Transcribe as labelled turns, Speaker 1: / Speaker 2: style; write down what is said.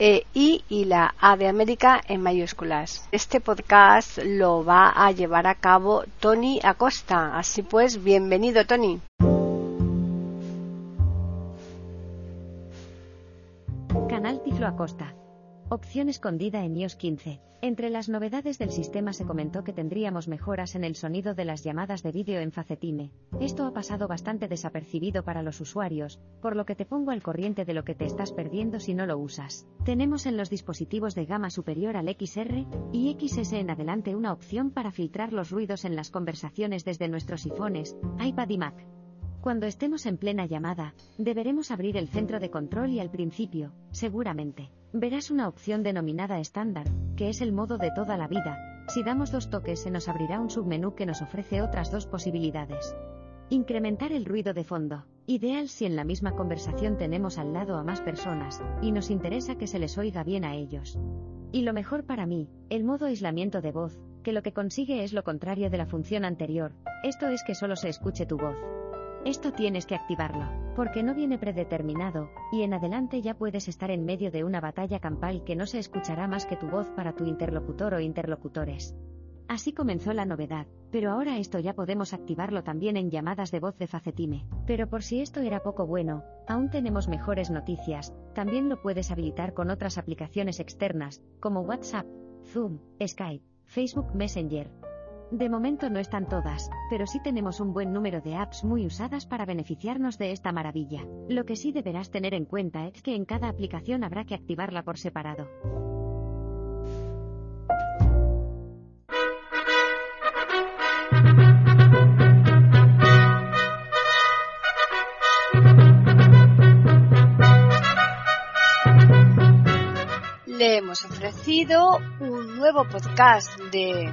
Speaker 1: e I y la A de América en mayúsculas. Este podcast lo va a llevar a cabo Tony Acosta. Así pues, bienvenido Tony.
Speaker 2: Canal Tiflo Acosta. Opción escondida en iOS 15. Entre las novedades del sistema se comentó que tendríamos mejoras en el sonido de las llamadas de vídeo en Facetime. Esto ha pasado bastante desapercibido para los usuarios, por lo que te pongo al corriente de lo que te estás perdiendo si no lo usas. Tenemos en los dispositivos de gama superior al XR y XS en adelante una opción para filtrar los ruidos en las conversaciones desde nuestros iPhones, iPad y Mac. Cuando estemos en plena llamada, deberemos abrir el centro de control y al principio, seguramente, verás una opción denominada estándar, que es el modo de toda la vida. Si damos dos toques se nos abrirá un submenú que nos ofrece otras dos posibilidades. Incrementar el ruido de fondo. Ideal si en la misma conversación tenemos al lado a más personas, y nos interesa que se les oiga bien a ellos. Y lo mejor para mí, el modo aislamiento de voz, que lo que consigue es lo contrario de la función anterior, esto es que solo se escuche tu voz. Esto tienes que activarlo, porque no viene predeterminado, y en adelante ya puedes estar en medio de una batalla campal que no se escuchará más que tu voz para tu interlocutor o interlocutores. Así comenzó la novedad, pero ahora esto ya podemos activarlo también en llamadas de voz de Facetime. Pero por si esto era poco bueno, aún tenemos mejores noticias, también lo puedes habilitar con otras aplicaciones externas, como WhatsApp, Zoom, Skype, Facebook Messenger, de momento no están todas, pero sí tenemos un buen número de apps muy usadas para beneficiarnos de esta maravilla. Lo que sí deberás tener en cuenta es que en cada aplicación habrá que activarla por separado.
Speaker 1: Le hemos ofrecido un nuevo podcast de